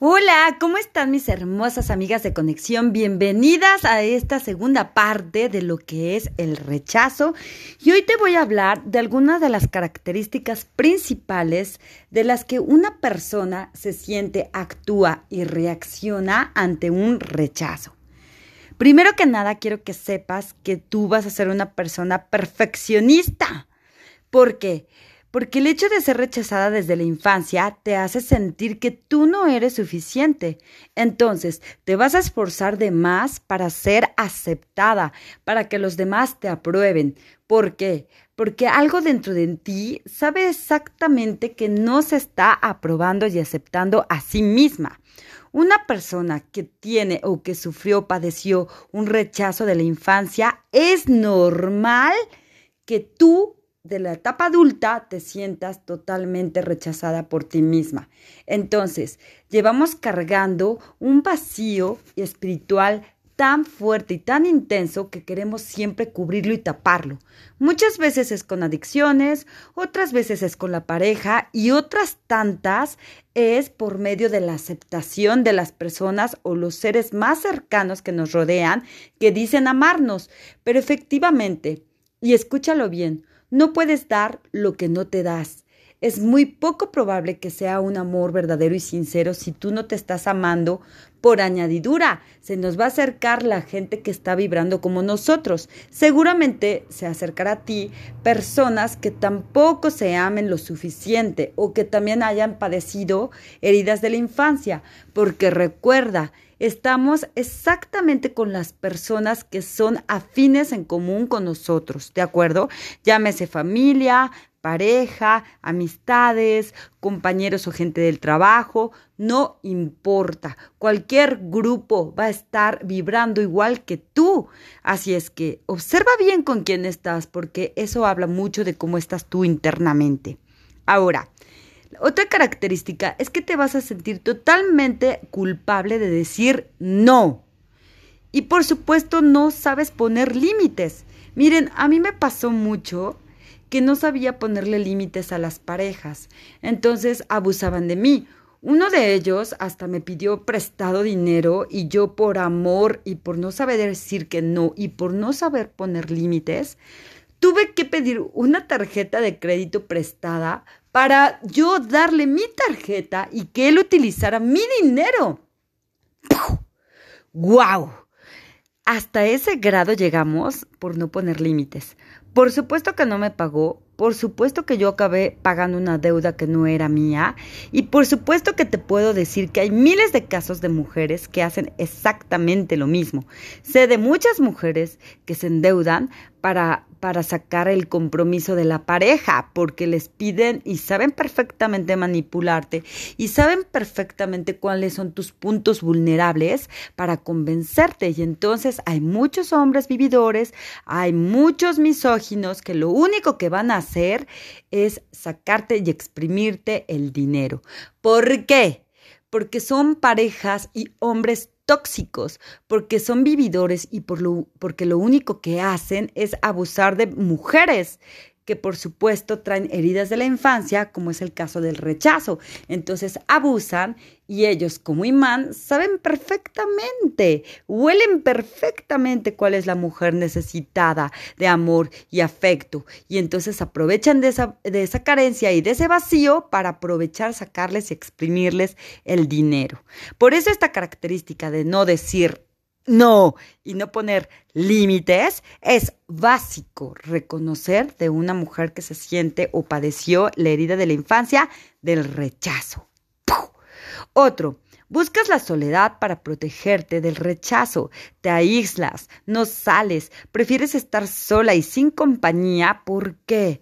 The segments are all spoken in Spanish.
Hola, ¿cómo están mis hermosas amigas de conexión? Bienvenidas a esta segunda parte de lo que es el rechazo. Y hoy te voy a hablar de algunas de las características principales de las que una persona se siente, actúa y reacciona ante un rechazo. Primero que nada, quiero que sepas que tú vas a ser una persona perfeccionista. ¿Por qué? porque el hecho de ser rechazada desde la infancia te hace sentir que tú no eres suficiente. Entonces, te vas a esforzar de más para ser aceptada, para que los demás te aprueben. ¿Por qué? Porque algo dentro de ti sabe exactamente que no se está aprobando y aceptando a sí misma. Una persona que tiene o que sufrió, padeció un rechazo de la infancia, es normal que tú de la etapa adulta te sientas totalmente rechazada por ti misma. Entonces, llevamos cargando un vacío espiritual tan fuerte y tan intenso que queremos siempre cubrirlo y taparlo. Muchas veces es con adicciones, otras veces es con la pareja y otras tantas es por medio de la aceptación de las personas o los seres más cercanos que nos rodean que dicen amarnos. Pero efectivamente, y escúchalo bien, no puedes dar lo que no te das. Es muy poco probable que sea un amor verdadero y sincero si tú no te estás amando por añadidura. Se nos va a acercar la gente que está vibrando como nosotros. Seguramente se acercará a ti personas que tampoco se amen lo suficiente o que también hayan padecido heridas de la infancia. Porque recuerda, estamos exactamente con las personas que son afines en común con nosotros, ¿de acuerdo? Llámese familia, pareja, amistades, compañeros o gente del trabajo, no importa. Cualquier grupo va a estar vibrando igual que tú. Así es que observa bien con quién estás porque eso habla mucho de cómo estás tú internamente. Ahora, otra característica es que te vas a sentir totalmente culpable de decir no. Y por supuesto no sabes poner límites. Miren, a mí me pasó mucho que no sabía ponerle límites a las parejas. Entonces abusaban de mí. Uno de ellos hasta me pidió prestado dinero y yo por amor y por no saber decir que no y por no saber poner límites, tuve que pedir una tarjeta de crédito prestada para yo darle mi tarjeta y que él utilizara mi dinero. ¡Guau! Hasta ese grado llegamos por no poner límites. Por supuesto que no me pagó, por supuesto que yo acabé pagando una deuda que no era mía y por supuesto que te puedo decir que hay miles de casos de mujeres que hacen exactamente lo mismo. Sé de muchas mujeres que se endeudan para, para sacar el compromiso de la pareja porque les piden y saben perfectamente manipularte y saben perfectamente cuáles son tus puntos vulnerables para convencerte y entonces hay muchos hombres vividores, hay muchos misóginos que lo único que van a hacer es sacarte y exprimirte el dinero. ¿Por qué? Porque son parejas y hombres tóxicos, porque son vividores y por lo, porque lo único que hacen es abusar de mujeres que por supuesto traen heridas de la infancia, como es el caso del rechazo. Entonces abusan y ellos como imán saben perfectamente, huelen perfectamente cuál es la mujer necesitada de amor y afecto. Y entonces aprovechan de esa, de esa carencia y de ese vacío para aprovechar, sacarles y exprimirles el dinero. Por eso esta característica de no decir no y no poner límites, es básico reconocer de una mujer que se siente o padeció la herida de la infancia del rechazo. Otro, Buscas la soledad para protegerte del rechazo, te aíslas, no sales, prefieres estar sola y sin compañía. ¿Por qué?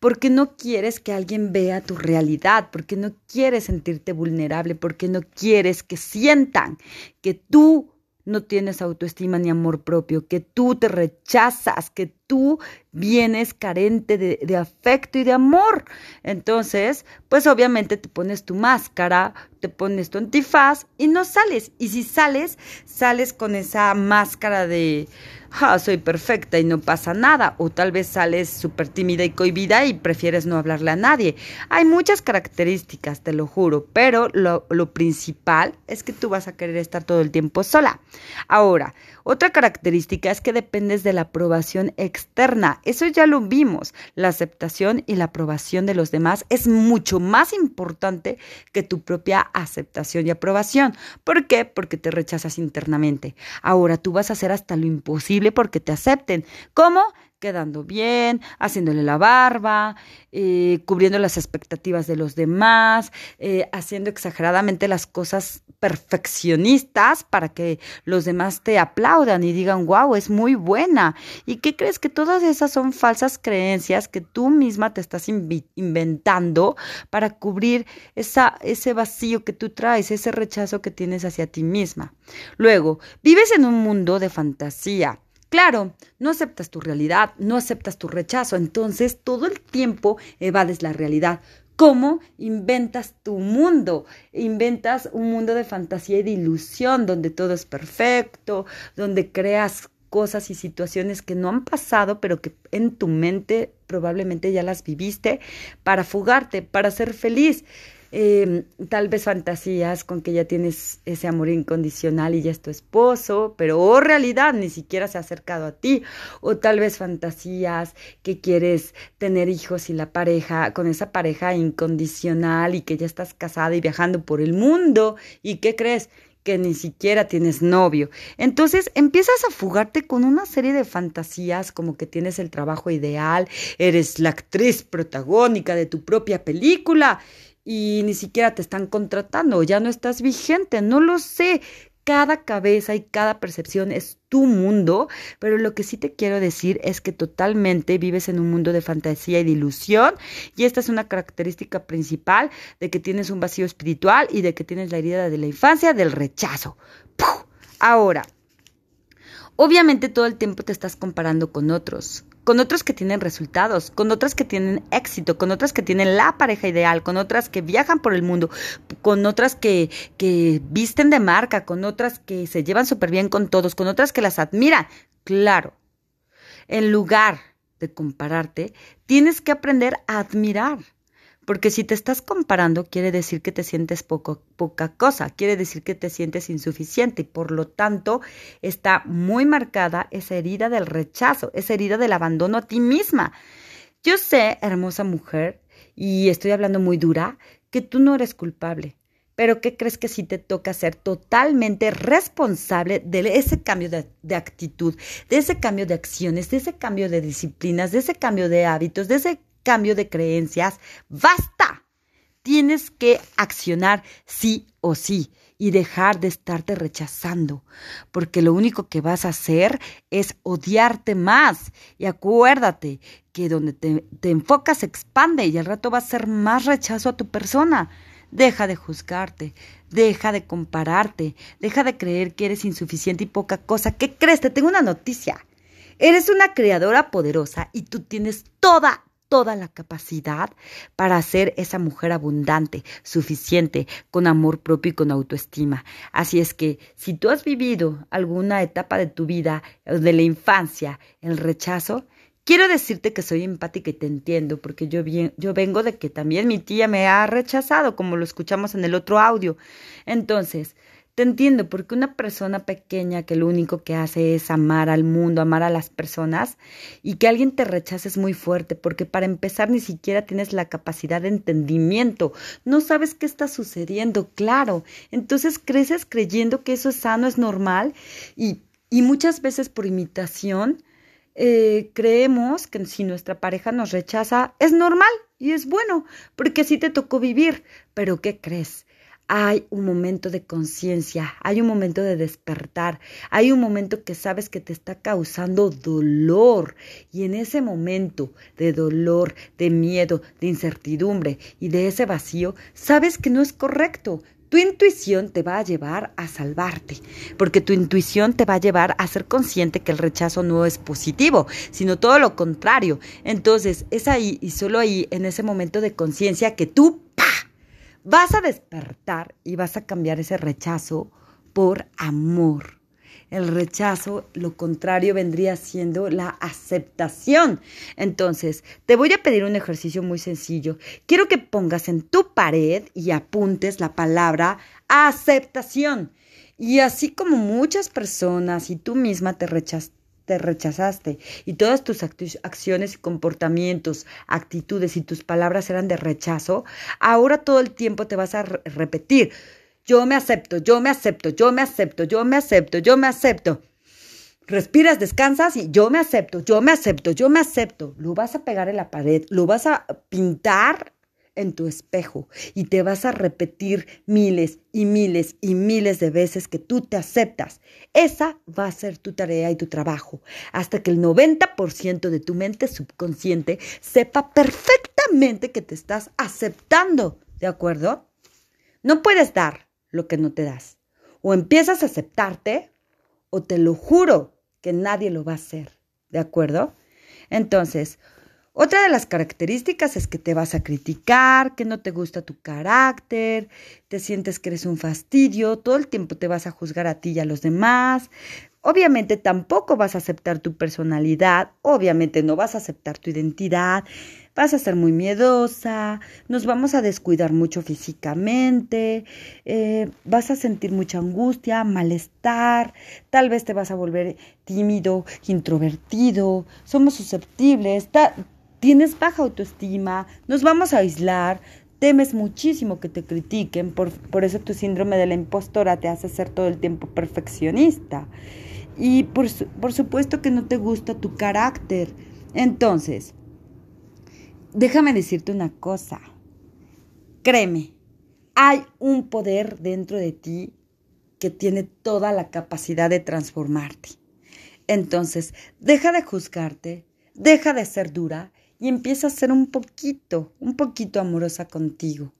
Porque no quieres que alguien vea tu realidad, porque no quieres sentirte vulnerable, porque no quieres que sientan que tú no tienes autoestima ni amor propio, que tú te rechazas, que tú vienes carente de, afecto y de amor. Entonces, pues obviamente te pones tu máscara, te pones tu antifaz y no sales. Y si sales, sales con esa máscara de, ah, soy perfecta y no pasa nada. O tal vez sales súper tímida y cohibida y prefieres no hablarle a nadie. Hay muchas características, te lo juro, pero lo, lo principal es que tú vas a querer estar todo el tiempo sola. Ahora, otra característica es que dependes de la aprobación externa. Eso ya lo vimos. La aceptación y la aprobación de los demás es mucho más importante que tu propia aceptación y aprobación. ¿Por qué? Porque te rechazas internamente. Ahora tú vas a hacer hasta lo imposible porque te acepten. ¿Cómo? Quedando bien, haciéndole la barba, eh, cubriendo las expectativas de los demás, eh, haciendo exageradamente las cosas perfeccionistas para que los demás te aplaudan y digan, wow, es muy buena. ¿Y qué crees? Que todas esas son falsas creencias que tú misma te estás inventando para cubrir esa, ese vacío que tú traes, ese rechazo que tienes hacia ti misma. Luego, vives en un mundo de fantasía Claro, no aceptas tu realidad, no aceptas tu rechazo, entonces todo el tiempo evades la realidad. ¿Cómo inventas tu mundo? Inventas un mundo de fantasía y de ilusión donde todo es perfecto, donde creas cosas y situaciones que no han pasado, pero que en tu mente probablemente ya las viviste para fugarte, para ser feliz. Em, tal vez fantasías con que ya tienes ese amor incondicional y ya es tu esposo, pero o realidad ni siquiera se ha acercado a ti, o tal vez fantasías que quieres tener hijos y la pareja, con esa pareja incondicional y que ya estás casada y viajando por el mundo, ¿y qué crees? que ni siquiera tienes novio. Entonces empiezas a fugarte con una serie de fantasías como que tienes el trabajo ideal, eres la actriz protagónica de tu propia película y ni siquiera te están contratando, ya no estás vigente, no lo sé. Cada cabeza y cada percepción es tu mundo, pero lo que sí te quiero decir es que totalmente vives en un mundo de fantasía y de ilusión y esta es una característica principal de que tienes un vacío espiritual y de que tienes la herida de la infancia del rechazo. Ahora, obviamente todo el tiempo te estás comparando con otros, con otros que tienen resultados, con otras que tienen éxito, con otras que tienen la pareja ideal, con otras que viajan por el mundo, con otras que, que visten de marca, con otras que se llevan súper bien con todos, con otras que las admiran. Claro, en lugar de compararte, tienes que aprender a admirar. Porque si te estás comparando, quiere decir que te sientes poco, poca cosa, quiere decir que te sientes insuficiente y por lo tanto está muy marcada esa herida del rechazo, esa herida del abandono a ti misma. Yo sé, hermosa mujer, y estoy hablando muy dura, que tú no eres culpable. Pero ¿qué crees que si te toca ser totalmente responsable de ese cambio de, de, actitud, de ese cambio de acciones, de ese cambio de disciplinas, de ese cambio de hábitos, de ese cambio de creencias, basta. Tienes que accionar sí o sí y dejar de estarte rechazando, porque lo único que vas a hacer es odiarte más. Y acuérdate que donde te, te enfocas se expande y al rato va a ser más rechazo a tu persona. Deja de juzgarte, deja de compararte, deja de creer que eres insuficiente y poca cosa. ¿Qué crees? Te tengo una noticia. Eres una creadora poderosa y tú tienes toda, toda la capacidad para ser esa mujer abundante, suficiente, con amor propio y con autoestima. Así es que si tú has vivido alguna etapa de tu vida, de la infancia, el rechazo, Quiero decirte que soy empática y te entiendo, porque yo, yo vengo de que también mi tía me ha rechazado, como lo escuchamos en el otro audio. Entonces, te entiendo, porque una persona pequeña que lo único que hace es amar al mundo, amar a las personas, y que alguien te rechace es muy fuerte, porque para empezar ni siquiera tienes la capacidad de entendimiento, no sabes qué está sucediendo, claro. Entonces creces creyendo que eso es sano, es normal, y, y muchas veces por imitación eh, creemos que si nuestra pareja nos rechaza es normal y es bueno, porque así te tocó vivir. Pero ¿qué crees? Hay un momento de conciencia, hay un momento de despertar, hay un momento que sabes que te está causando dolor y en ese momento de dolor, de miedo, de incertidumbre y de ese vacío, sabes que no es correcto. Tu intuición te va a llevar a salvarte, porque tu intuición te va a llevar a ser consciente que el rechazo no es positivo, sino todo lo contrario. Entonces, es ahí y solo ahí, en ese momento de conciencia, que tú. Vas a despertar y vas a cambiar ese rechazo por amor. El rechazo, lo contrario, vendría siendo la aceptación. Entonces, te voy a pedir un ejercicio muy sencillo. Quiero que pongas en tu pared y apuntes la palabra aceptación. Y así como muchas personas y tú misma te te rechazaste y todas tus acciones y comportamientos, actitudes y tus palabras eran de rechazo, ahora todo el tiempo te vas a repetir, yo me acepto, yo me acepto, yo me acepto, yo me acepto, yo me acepto. Respiras, descansas y yo me acepto, yo me acepto, yo me acepto. Lo vas a pegar en la pared, lo vas a pintar en tu espejo y te vas a repetir miles y miles y miles de veces que tú te aceptas. Esa va a ser tu tarea y tu trabajo hasta que el 90% de tu mente subconsciente sepa perfectamente que te estás aceptando. ¿De acuerdo? No puedes dar lo que no te das. O empiezas a aceptarte o te lo juro que nadie lo va a hacer. ¿De acuerdo? Entonces, otra de las características es que te vas a criticar, que no te gusta tu carácter, te sientes que eres un fastidio, todo el tiempo te vas a juzgar a ti y a los demás. Obviamente tampoco vas a aceptar tu personalidad, obviamente no vas a aceptar tu identidad, vas a ser muy miedosa, nos vamos a descuidar mucho físicamente, eh, vas a sentir mucha angustia, malestar, tal vez te vas a volver tímido, introvertido, somos susceptibles, tienes baja autoestima, nos vamos a aislar, temes muchísimo que te critiquen, por, por, eso tu síndrome de la impostora te hace ser todo el tiempo perfeccionista. Y por, por supuesto que no te gusta tu carácter. Entonces, déjame decirte una cosa. Créeme, hay un poder dentro de ti que tiene toda la capacidad de transformarte. Entonces, deja de juzgarte, deja de ser dura y empieza a ser un poquito, un poquito amorosa contigo.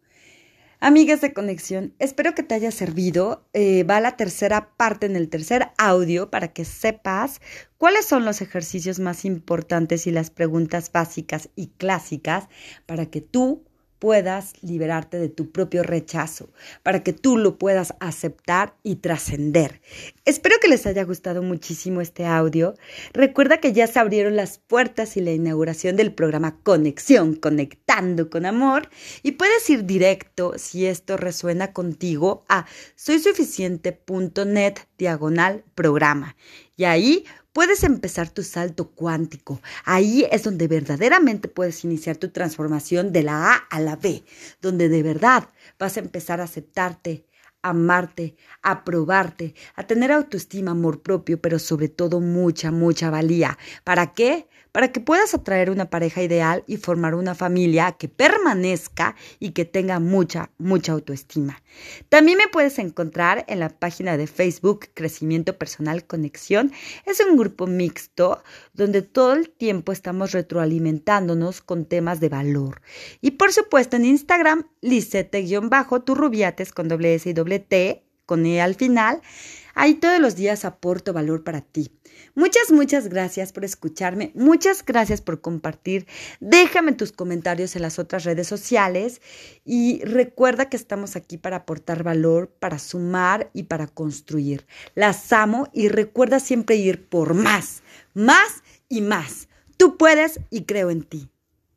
Amigas de conexión, espero que te haya servido. Eh, va la tercera parte en el tercer audio para que sepas cuáles son los ejercicios más importantes y las preguntas básicas y clásicas para que tú puedas liberarte de tu propio rechazo, para que tú lo puedas aceptar y trascender. Espero que les haya gustado muchísimo este audio. Recuerda que ya se abrieron las puertas y la inauguración del programa Conexión, Conectando con Amor, y puedes ir directo, si esto resuena contigo, a soysuficiente.net diagonal programa. Y ahí puedes empezar tu salto cuántico. Ahí es donde verdaderamente puedes iniciar tu transformación de la A a la B, donde de verdad vas a empezar a aceptarte, amarte, aprobarte, a tener autoestima, amor propio, pero sobre todo mucha, mucha valía. ¿Para qué? Para que puedas atraer una pareja ideal y formar una familia que permanezca y que tenga mucha, mucha autoestima. También me puedes encontrar en la página de Facebook Crecimiento Personal Conexión. Es un grupo mixto donde todo el tiempo estamos retroalimentándonos con temas de valor. Y por supuesto en Instagram, lisete-turrubiates con doble S y doble T, con E al final. Ahí todos los días aporto valor para ti. Muchas, muchas gracias por escucharme. Muchas gracias por compartir. Déjame tus comentarios en las otras redes sociales y recuerda que estamos aquí para aportar valor, para sumar y para construir. Las amo y recuerda siempre ir por más, más y más. Tú puedes y creo en ti.